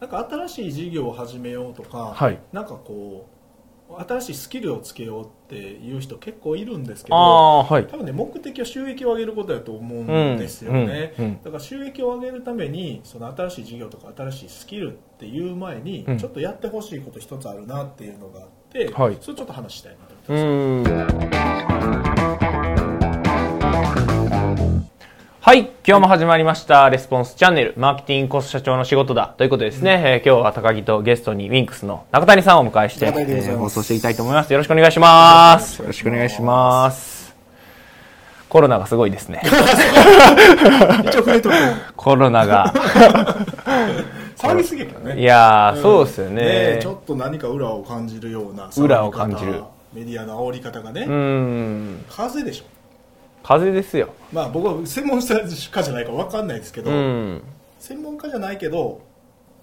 なんか新しい事業を始めようとか、はい。なんかこう新しいスキルをつけようっていう人結構いるんですけどはい。多分ね目的は収益を上げることだと思うんですよね、うんうんだから収益を上げるためにその新しい事業とか新しいスキルっていう前にうん。ちょっとやってほしいこと一つあるなっていうのがあって、はい。それちょっと話したいなとう思ってます、はい今日も始まりましたレスポンスチャンネルマーケティングコスト社長の仕事だということでですね、えー今日は高木とゲストにウィンクスの中谷さんをお迎えして、えー放送していきたいと思います。よろしくお願いします。よろしくお願いします。コロナがすごいですね。一応触れとくコロナが。騒ぎすぎやけどね。いやー、そうですよね。ねちょっと何か裏を感じるような裏を感じる。メディアの煽り方がね、うーん。風でしょ風邪ですよ。まあ僕は専門家じゃないから分かんないですけど、うん。専門家じゃないけど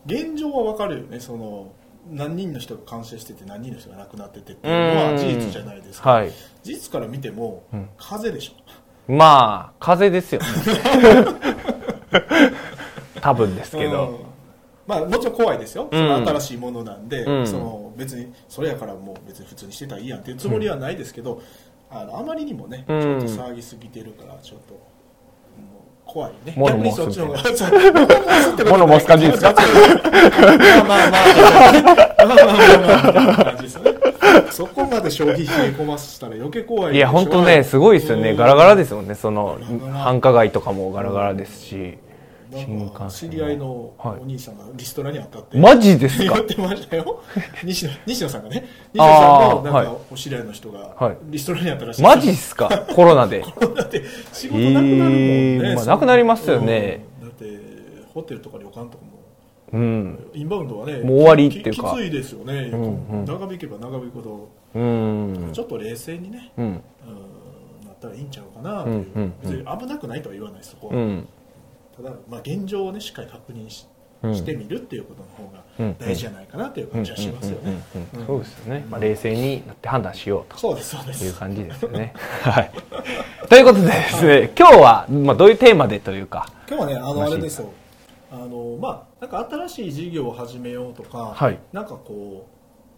現状は分かるよね。その何人の人が感染してて何人の人が亡くなっててっていうのは事実じゃないですか、はい。事実から見ても、ん。風邪でしょ。まあ風邪ですよ 多分ですけうん。ど、まあもちろん怖いですよ、うん。その新しいものなんで、うん。その別にそれやからもう別に普通にしてたらいいやんっていうつもりはないですけど、あのあまりにもねちょっと騒ぎすぎてるからちょっと。怖いね。モノモス。モノモス感じですか？す。そこまで消費費込またら余計怖い。いや、本当ね、すごいですよね。ガラガラですもんね。その、繁華街とかもガラガラですし。うんか幹線知り合いのおはい兄さんがリストラにあったって、マジですか？言ってましたよ。西野西野さんがね。西野さんのなんはい。かお知り合いの人がはい。リストラにあったらしいマジっすか？コロナで。だって仕事なくなるもんね、えーまあなくなりますよね。うん。だってホテルとか旅館とかも。うん。インバウンドはねもう終わりっていうか。ききついですよね、んうん。長引けば長引くほど。うん。ちょっと冷静にね、うん。うん、なったらいいんちゃうかなという、うんうんうん。別に危なくないとは言わないですそこは、うんただ、まあ、現状をねしっかり確認し,、うん。してみるっていうことのうん。方が大事じゃないかなという感じはしますよね。そうですよね、まあ、冷静になって判断しようと。そうですそうです。いう感じですよね。はい。ということでですね、今日は、まあ、どういうテーマでというか、今日はねあのあれですよ。あのまあなんか新しい事業を始めようとか、はい。なんかこう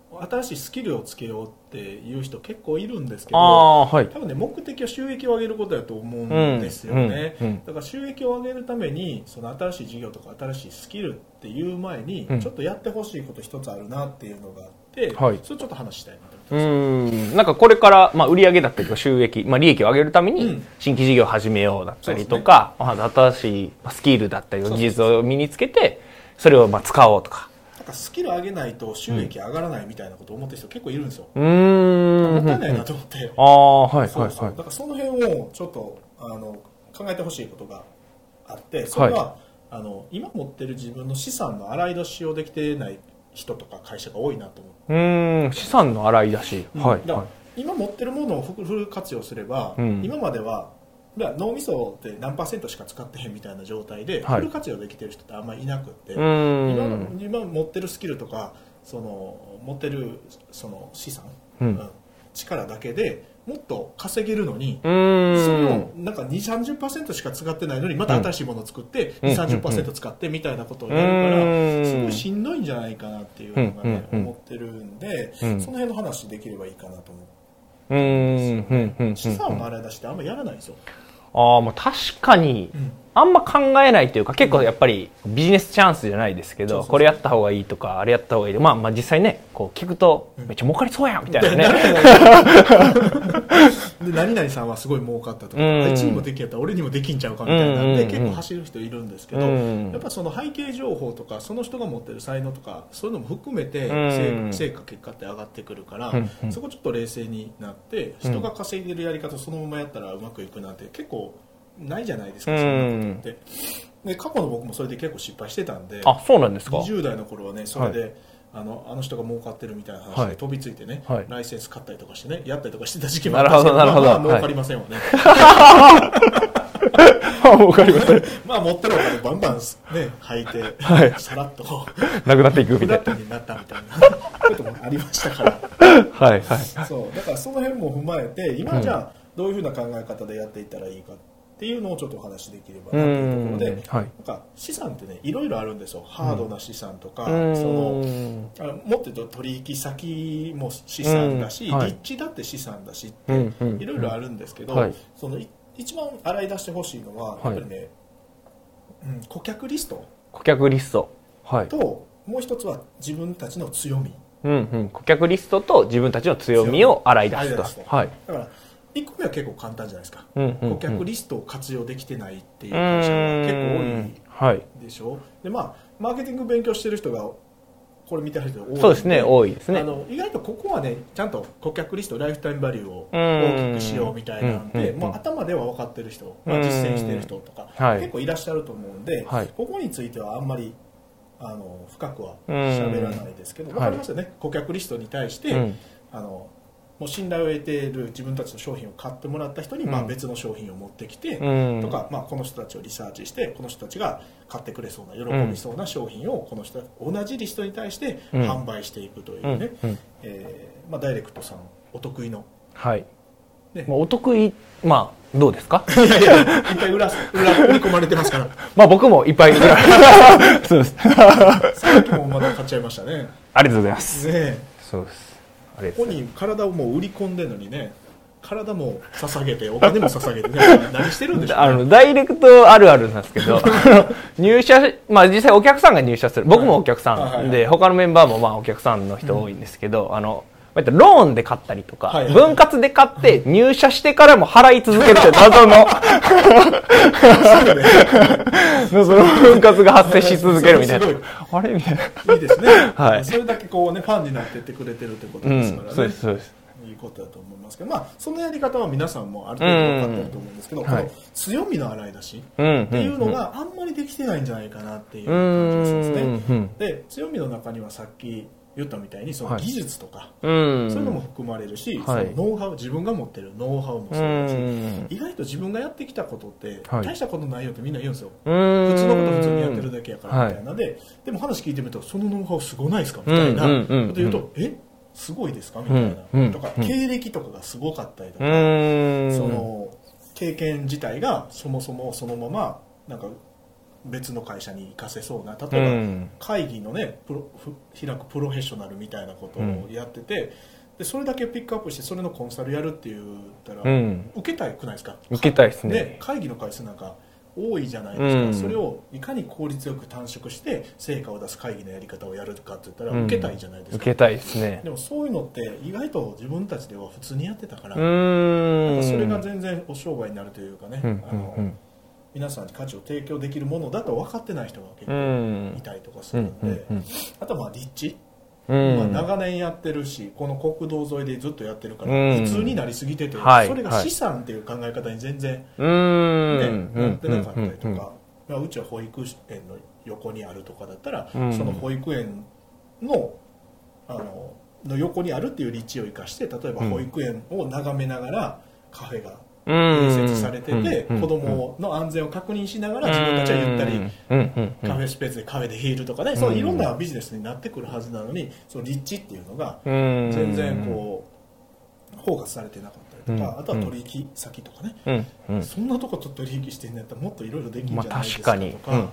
新しいスキルをつけようっていう人結構いるんですけどはい。多分ね目的は収益を上げることだと思うんですよね、うんうんうん。だから収益を上げるためにその新しい事業とか新しいスキルっていう前にうん。ちょっとやってほしいこと一つあるなっていうのがあって、はい。それちょっと話したいなとう思ってます。ん、なんかこれから、まあ、売上だったりとか収益、まあ、利益を上げるためにうん、新規事業を始めようだったりとか、まあ、新しいまあスキルだったり技術を身につけて、それをまあ使おうとか。かスキル上げないと収益上がらないみたいなことを思ってる人結構いるんですよ、うーん。もったいないなと思って、ああ、はい、はい、そうそうはいだ。からその辺をちょっとあの考えてほしいことがあってそれは、あの今持ってる自分の資産の洗い出しをできてない人とか会社が多いなと思ってうーん、資産の洗い出し。はい、だからはい。今持ってるものをフル活用すれば、うん今までは脳みそって何パーセントしか使ってへんみたいな状態で、はい。フル活用できてる人ってあんまりいなくって、今ん。今持ってるスキルとかその持ってるその資産、うん。力だけでもっと稼げるのに。それをなんか2 3 0しか使ってないのにまた新しいものを作って、うん。2 3 0使ってみたいなことをやるから、うん。すごいしんどいんじゃないかなっていうのがね、うん。思ってるんで、うん。その辺の話できればいいかなと思って。うーん。うん。うん。資産の洗い出しってあんまやらないんですよ、ああ、まあ確かに、あんま考えないというか、結構やっぱりビジネスチャンスじゃないですけど、これやった方がいいとか、あれやった方がいいとか、まあまあ実際ね、こう聞くと、めっちゃ儲かりそうやんみたいなね。で何々さんはすごい儲かったとか、うん。あいつにもできやったら俺にもできんちゃうかみたいなん。で、うん結構走る人いるんですけど、うん。やっぱその背景情報とかその人が持ってる才能とかそういうのも含めてうん。成成果結果って上がってくるから、そこちょっと冷静になって人が稼いでるやり方そのままやったらうまくいくなんて結構ないじゃないですか、うん。そんなことって。で過去の僕もそれで結構失敗してたんであ、そうなんですか？20代の頃はねそれで、あのあの人が儲かってるみたいな話はい。で飛びついてね、はい。ライセンス買ったりとかしてねやったりとかしてた時期もあったんですけどなるほどなるほど。まあまあ儲かりませんわね、わかりました。まあ持ってるお金バンバンね履いて、はい。さらっとこなくなっていくみたいラットになったみたいな。こともありましたから。な。はい、はい。そう。だからその辺も踏まえて今じゃあどういうふうな考え方でやっていったらいいかっっていうのをちょっとお話しできればなというところで、はいなんか資産ってねいろいろあるんですよ。ハードな資産とか、うん。そのあもっと言うと取引先も資産だし、うん。はい。立地だって資産だしってうんうんいろいろあるんですけど、はい。そのい一番洗い出してほしいのはやっぱりね、うん、顧客リスト。顧客リスト。はい。ともう一つは自分たちの強み。うんうん。顧客リストと自分たちの強みを洗い出すと。洗い出す。と。はい。だから1個目は結構簡単じゃないですか、うんうんうん。顧客リストを活用できてないっていう会社が結構多いはい。でしょ。でまあマーケティング勉強してる人がこれ見てる人が多いんそうですね、多いですね。あ。の意外とここはねちゃんと顧客リストライフタイムバリューをうん。大きくしようみたいなんで、うんうんうん。もう頭では分かってる人、まあ、実践してる人とか、はい。結構いらっしゃると思うんで、はい。ここについてはあんまりあの深くはうん。喋らないですけど、はい。分かりますよね、顧客リストに対して、うん。あのもう信頼を得ている自分たちの商品を買ってもらった人に、まあ、別の商品を持ってきて、うん。とか、まあ、この人たちをリサーチしてこの人たちが買ってくれそうな喜びそうな商品をこの人同じリストに対してうん。販売していくというね、えーまあ、ダイレクトさんお得意の。はい。ね。まあ、お得意、まあ、どうですか？いやいやいっぱい裏裏 売り込まれてますから。まあ僕もいっぱい。そうです。さっきもまだ買っちゃいましたね。ありがとうございます。ねえ。そうです。ありがとここうございまに体をもう売り込んでるのにね体も捧げて お金も捧げてね何してるんでしす。ょう、ね、あの、ダイレクトあるあるなんですけど、入社し、まあ実際お客さんが入社する。僕もお客さはいはい他のメンバーもまあお客さんの人多いんですけど、あの、まあローンで買ったりとか、分割で買って入社してからも払い続けるという謎の、その分割が発生し続けるみたいな。あれみたいな。いいですね、はいそれだけこうねファンになってってくれてるってことうんですからね、、そうです、そうです。いいことだと思いますけどまあそのやり方は皆さんもある程度分かってると思うんですけど、このうんはい強みの洗い出しうん。っていうのがあんまりできてないんじゃないかなっていうう感じがしますね、ん、うん。で強みの中にはさっき言ったみたいにそのはい。技術とか、うん。そういうのも含まれるし、はい。そのノウハウ自分が持ってるノウハウもそううだし、ん。意外と自分がやってきたことって、はい。大したことないよってみんな言うんですよ。普普通のこと普通にやってるだけやからみたいなで、でも話聞いてみるとそのノウハウすごないですかみたいなこと言うと、え？すごいですか？みたいな、とかうん経歴とかがすごかったりとうか、ん。その経験自体がそもそもそのままなんか別の会社に行かせそうなう例えば、ん。会議のねプロふ開くプロフェッショナルみたいなことをやってて、でそれだけピックアップしてそれのコンサルやるって言ったら、うん。受けたくないですか？受けたいですね。で会議の回数なんか多いじゃないですか、うん。それをいかに効率よく短縮して成果を出す会議のやり方をやるかって言ったらうん。受けたいじゃないですか、受けたいですね。でもそういうのって意外と自分たちでは普通にやってたから、それが全然お商売になるというかね、うんあのうん皆さんに価値を提供できるものだと分かってない人が結う構ん。いたりとかすうんるんで、うん。あとはまあ立地、うん。まあ、長年やってるしこの国道沿いでずっとやってるから、うん。普通になりすぎてて、はいそれが資産っていう考え方に全然、ねん。なってなかったりとうんか、まあ、うちは保育園の横にあるとかだったら、うん。その保育園のあのの横にあるっていう立地を生かして例えばうん。保育園を眺めながらカフェがうん併設されてて、うん。子供の安全を確認しながら自分たちはゆったりカフェスペースでカフェでヒールとかね、そういろんなビジネスになってくるはずなのにその立地っていうのがうん。全然こうフォーカスされてなかったりとか、うん。あとは取引先とかね、そんなとこと取引してんのやったらもっといろいろできるんまあじゃないですかとか、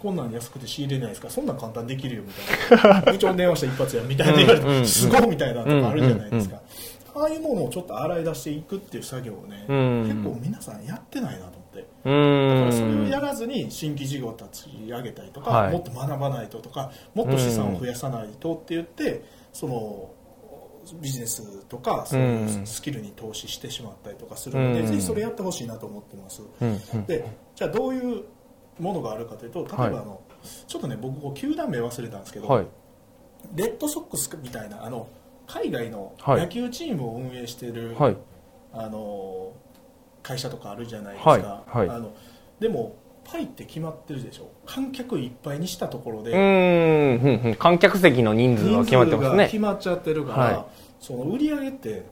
こんなん安くて仕入れないですか？そんなん簡単できるよみたいな。部長に電話した一発やみたいな言われて、すごいみたいなとかあるじゃないですか、ああいうものをちょっと洗い出していくっていう作業をね、うん。結構皆さんやってないなと思って。うだからそれをんやらずに新規事業を立ち上げたりとか、はい。もっと学ばないととかもっと資産を増やさないとって言って、そのビジネスとかそういうスキルに投資してしまったりとかするので、うん。ぜひそれやってほしいなと思ってます。でじゃあどういうものがあるかというと例えばあの、ちょっとね僕球団名忘れたんですけど、はい。レッドソックスみたいなあの海外のはい。野球チームを運営している、はい。あの会社とかあるじゃないですか、はい。はい。あのでもパイって決まってるでしょ。観客いっぱいにしたところで、うーん観客席の人数は決まってますね。決まっちゃってるから、はい。その売り上げって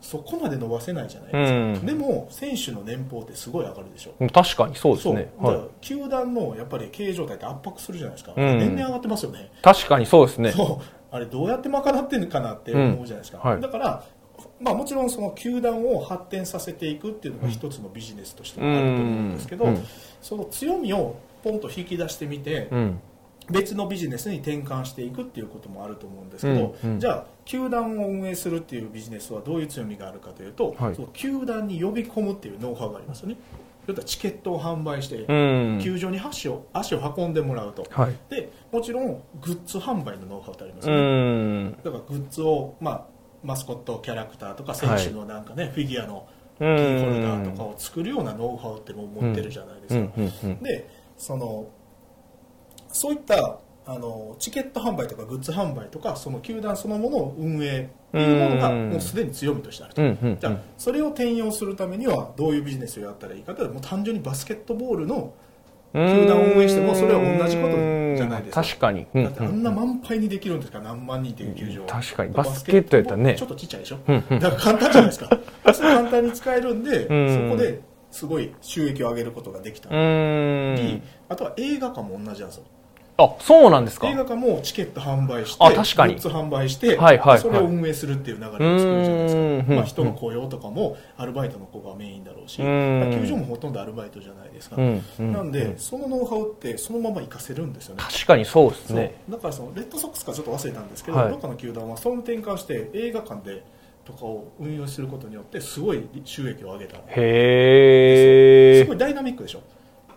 そこまで伸ばせないじゃないですか、うん。でも選手の年俸ってすごい上がるでしょ。確かにそうですね。はい。球団のやっぱり経営状態って圧迫するじゃないですか、うん。年々上がってますよね。確かにそうですねあれどうやって賄ってんのかなって思うじゃないですか、うんはい。だからまあ、もちろんその球団を発展させていくっていうのが一つのビジネスとしてもあると思うんですけど、うん。うんその強みをポンと引き出してみて、うん。別のビジネスに転換していくっていうこともあると思うんですけど、じゃあ球団を運営するっていうビジネスはどういう強みがあるかというと、はい。その球団に呼び込むっていうノウハウがありますよね要はチケットを販売して、うん。球場に足を足を運んでもらうとはい。でもちろんグッズ販売のノウハウってありますね、ん。だからグッズを、まあ、マスコットキャラクターとか選手のなんかね、フィギュアのキうん。ーホルダーとかを作るようなノウハウってもう持ってるじゃないですか。でそのそういったあのチケット販売とかグッズ販売とかその球団そのものを運営っていうものがうんもうすでに強みとしてあると、うん。うん。じゃあそれを転用するためにはどういうビジネスをやったらいいかというともう単純にバスケットボールの球団を運営してもそれは同じことじゃないですか確かに。うんだってあんな満杯にできるんですから何万人っていう球場確かに。バスケットやったらね。ちょっとちっちゃいでしょ？うんうん。だから簡単じゃないですか。それ簡単に使えるんでうん。そこですごい収益を上げることができたり。ん。あとは映画館も同じなんですよあ、そうなんですか？映画館もチケット販売してあ確かに。グッズ販売して、はいはいはい。それを運営するっていう流れを作るじゃないですか、まあ、人の雇用とかもアルバイトの子がメインだろうし、球場もほとんどアルバイトじゃないですか、なんで、そのノウハウってそのまま活かせるんですよね。確かにそうですね。だからそのレッドソックスかちょっと忘れたんですけど、はい。どっかの球団はその転換して映画館でとかを運用することによってすごい収益を上げた。へー。すごいダイナミックでしょ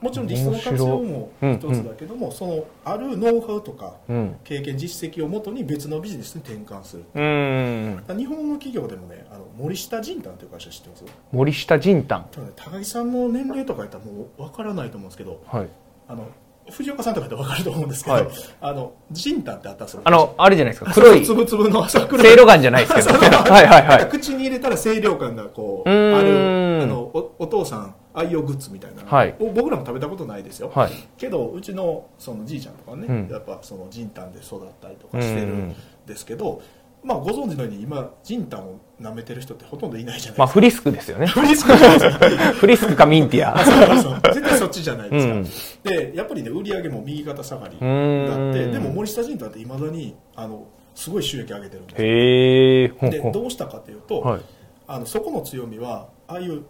もちろんリストの活用も一つだけども、そのあるノウハウとかうん。経験実績をもとに別のビジネスに転換するうーん。日本の企業でもねあの森下仁丹という会社知ってます？森下仁丹。ね高木さんの年齢とかやったらもう分からないと思うんですけどはい。あの藤岡さんとかやったら分かると思うんですけど、はいあの仁丹ってあったんですよあの、あれじゃないですか。黒い、つぶつぶの朝黒せいじゃないですけど。はいはいはい。口に入れたら清涼感がこうあるあのおお父さん愛用グッズみたいなの、はい。を僕らも食べたことないですよ、はい。けどうちのそのじいちゃんとかね、うん。やっぱそのジンタンで育ったりとかしてるんですけど、まあご存知のように今ジンタンを舐めてる人ってほとんどいないじゃないですか、まあ、フリスクですよね。フリスク フリスクかミンティア。そうそう絶対そっちじゃないですか、うん。でやっぱりね売り上げも右肩下がりだって。でも森下ジンタンっていまだにあのすごい収益上げてるんですでどうしたかというと、はい。あのそこの強みはああいう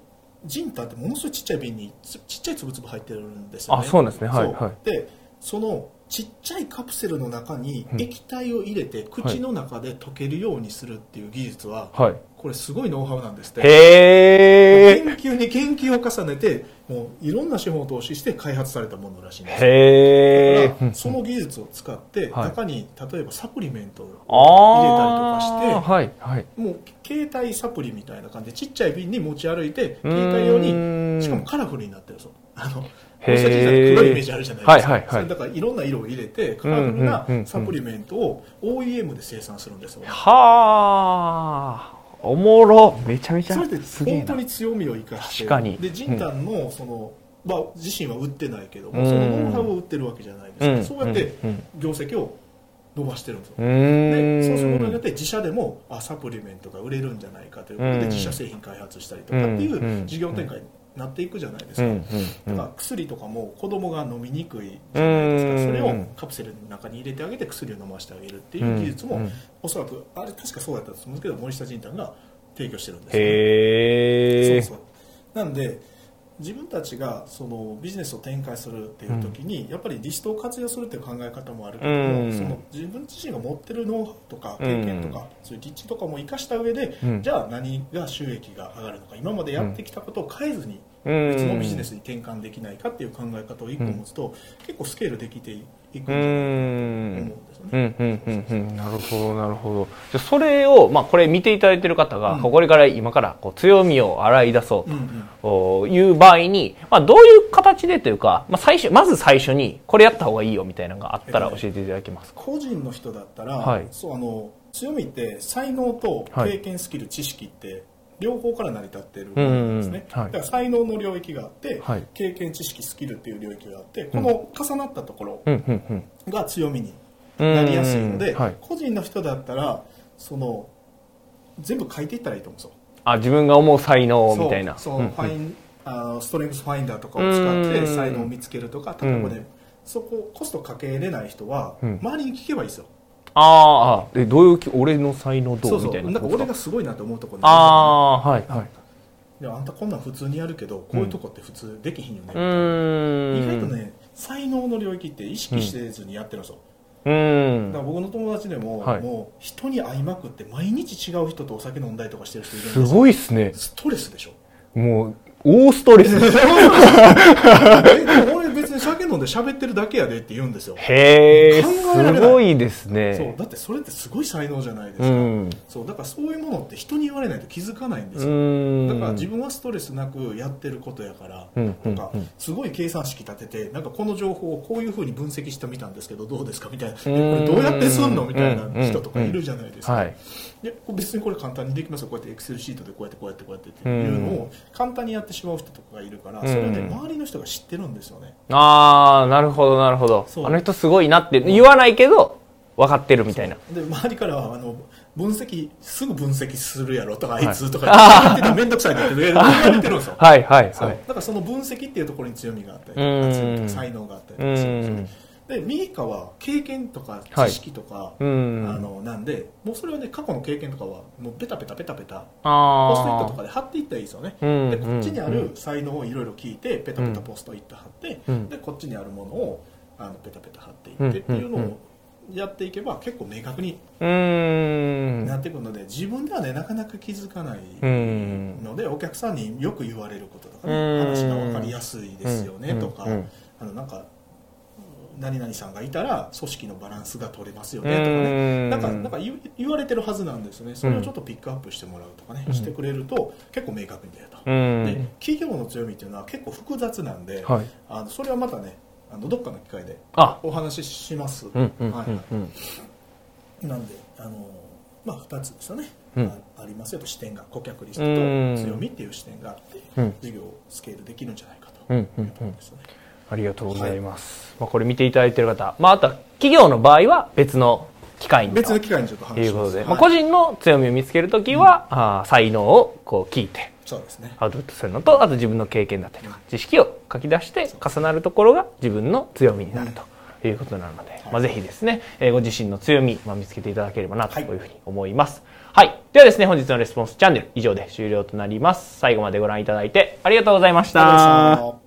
ジンタンってものすごいちっちゃい瓶につちっちゃいつぶつぶ入ってるんですよね。あそうですね。はいはい。でそのちっちゃいカプセルの中にうん。液体を入れて口の中で溶けるようにするっていう技術は、はい。これすごいノウハウなんですって。へー。研究に研究を重ねてもういろんな資本を投資して開発されたものらしいんです。へー。だからその技術を使ってはい。中に例えばサプリメントをあ入れたりとかしてー。はい。はい。もう携帯サプリみたいな感じでちっちゃい瓶に持ち歩いて携帯用にしかもカラフルになってるそうあの黒いイメージあるじゃないですか、はいはいはい。それだからいろんな色を入れてカラフルなサプリメントを OEM で生産するんですよ、はー。おもろ。めちゃめちゃそれってすげえな。本当。に強みを生かして。確かに。でジンタンのその、まあ、自身は売ってないけども、うん。そのノウハウを売ってるわけじゃないですか、うん。そうやってうん。業績を伸ばしてるんですよ。でそうすることによって自社でもあサプリメントが売れるんじゃないかということで、うん。自社製品開発したりとかっていうん。う事業展開になっていくじゃないですか、うん。うん。だから薬とかも子供が飲みにくいじゃないですか、うんそれをカプセルの中に入れてあげて薬を飲ませてあげるっていう技術も、うんおそらくあれ確かそうやったと思うんですけど森下仁丹が提供してるんですよね。そうそうなんで自分たちがそのビジネスを展開するっていう時に、やっぱりリストを活用するっていう考え方もあるけどその自分自身が持ってるノウハウとかうん経験とか、そういう立地とかも生かした上で、うん。じゃあ何が収益が上がるのか今までやってきたことを変えずにうん別のビジネスに転換できないかっていう考え方を一個持つと、結構スケールできていくんじうゃないかと思うんん。ですよね。なるほどなるほど。じゃあそれを、まあ、これ見ていただいてる方が、うん。これから今からこう強みを洗い出そうという場合に、まあ、どういう形でというか、まあ、最初まず最初にこれやった方がいいよみたいなのがあったらえっと教えていただけますか、個人の人だったら、はい。そうあの強みって才能とはい経験スキル、知識って両方から成り立っているものなんですね、うんうんはい。だから才能の領域があって、はい。経験知識スキルっていう領域があってこの重なったところが強みになりやすいので、うんはい。個人の人だったらその全部書いていったらいいと思うんですよ。あ自分が思う才能みたいな。そうそううんうん。ファインあのストレングスファインダーとかを使ってうん。才能を見つけるとか例えばね、うんそこコストかけれない人は、うん。周りに聞けばいいですよああえどういうき俺の才能どそうみたいなうなんか俺がすごいなと思うところああはいはい。でもあんたこんなん普通にやるけどこういうとこって普通できひんよね、うーん。意外とね才能の領域って意識せずにやってるんですよ、うーん。だから僕の友達でも、はい。もう人に会いまくって毎日違う人とお酒飲んだりとかしてる人いるんですすよごいっすね。ストレスでしょ。もう大ストレス。え俺別に酒飲んで喋ってるだけやでって言うんですよ。へえすごいですそうねだってそれってすごい才能じゃないですか、うん。そうだからそういうものって人に言われないと気づかないんでうすよ。だから自分はストレスなくやってることやから、うんなんかすごい計算式立ててなんかこの情報をこういうふうに分析してみたんですけどどうですかみたいな。えこれどうやってすんのみたいな人とかいるじゃないですか、はい。別にこれ簡単にできますよ。こうやってエクセルシートでこうやってこうやってこうやってっていうのを簡単にやってしまう人とかがいるからそれをねうん周りの人が知ってるんですよね。ああなるほどなるほど。そう。あの人すごいなって言わないけど分かってるみたいな。で周りからはあの分析すぐ分析するやろとかあい。いつとか言ってたら面倒くさいなって言われてるんですよ。はいはいそう。はいだからその分析っていうところに強みがあったり才能があったりとうかするんですよ。んでミイカは経験とかはい。知識とか、うん。あのなんでもうそれはね過去の経験とかはもうペタペタペタペタあポストイットとあかで貼っていったらいいですよね、うんでこっちにある才能をいろいろ聞いてペタペタポストイット貼って、うん。でこっちにあるものをあのペタペタ貼っていってっていうのをやっていけば結構明確になってくるので自分ではねなかなか気づかないうん。のでお客さんによく言われることとかねうん話が分かりやすいですよねうん。とかうん。あのなんか何々さんがいたら組織のバランスが取れますようねとかね。んなんかなんか言言われてるはずなんですね。それをちょっとピックアップしてもらうとかね、うん。してくれると結構明確に出ると、うん。で企業の強みっていうのは結構複雑なんで、はい。あのそれはまたねあのどっかの機会であ。お話しします、うんうんはいうん。うんなんであの、まあ、2つですよね、うん。あありますよ。と視点が顧客リストとうん強みっていう視点があって、うん。事業をスケールできるんじゃないかとうんうん。いうところですよね、ありがとうございます、まあ、これ見ていただいている方、まあ、あとは企業の場合は別の機会に別の機会にちょっとと話します。いうことで、まあ、はい個人の強みを見つけるときは、あー才能をこう聞いてそうですね。アウトプットするのとあと自分の経験だったりとか知識を書き出して重なるところが自分の強みになるということなので、まあ、ぜひですね、えーご自身の強み、まあ、見つけていただければなというふうに思います。はい。ではですね、本日のレスポンスチャンネル以上で終了となります。最後までご覧いただいてありがとうございましありがとうございたま。した